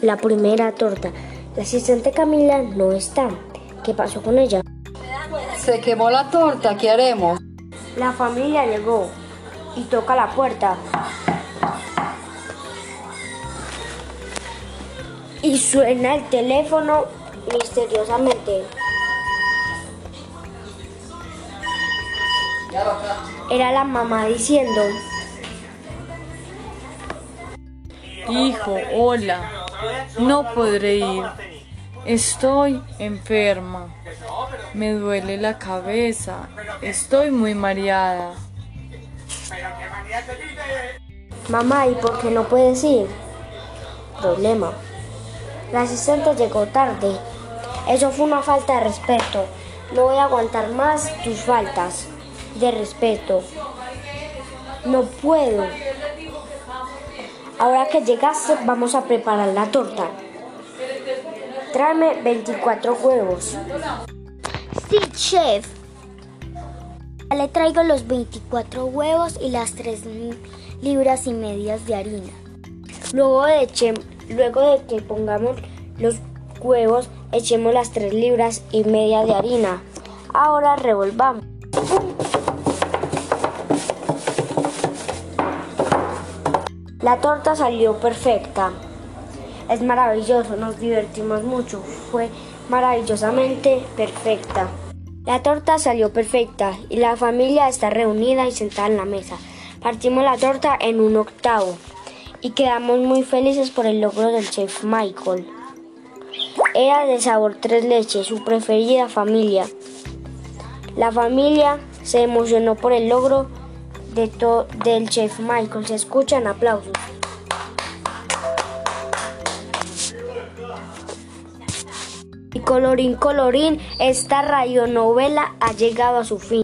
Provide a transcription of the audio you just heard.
la primera torta. La asistente Camila no está. ¿Qué pasó con ella? Se quemó la torta, ¿qué haremos? La familia llegó y toca la puerta. Y suena el teléfono misteriosamente. Era la mamá diciendo, Hijo, hola. No podré ir. Estoy enferma. Me duele la cabeza. Estoy muy mareada. mamá, ¿y por qué no puedes ir? Problema. La asistente llegó tarde. Eso fue una falta de respeto. No voy a aguantar más tus faltas de respeto. No puedo. Ahora que llegaste, vamos a preparar la torta. Tráeme 24 huevos. Sí, chef. Le traigo los 24 huevos y las 3 libras y medias de harina. Luego de, eche- luego de que pongamos los huevos, echemos las 3 libras y media de harina. Ahora revolvamos. La torta salió perfecta. Es maravilloso, nos divertimos mucho. Fue maravillosamente perfecta. La torta salió perfecta y la familia está reunida y sentada en la mesa. Partimos la torta en un octavo y quedamos muy felices por el logro del chef Michael. Era de sabor tres leches, su preferida familia. La familia se emocionó por el logro de del chef Michael. Se escuchan aplausos. Y colorín colorín, esta radionovela ha llegado a su fin.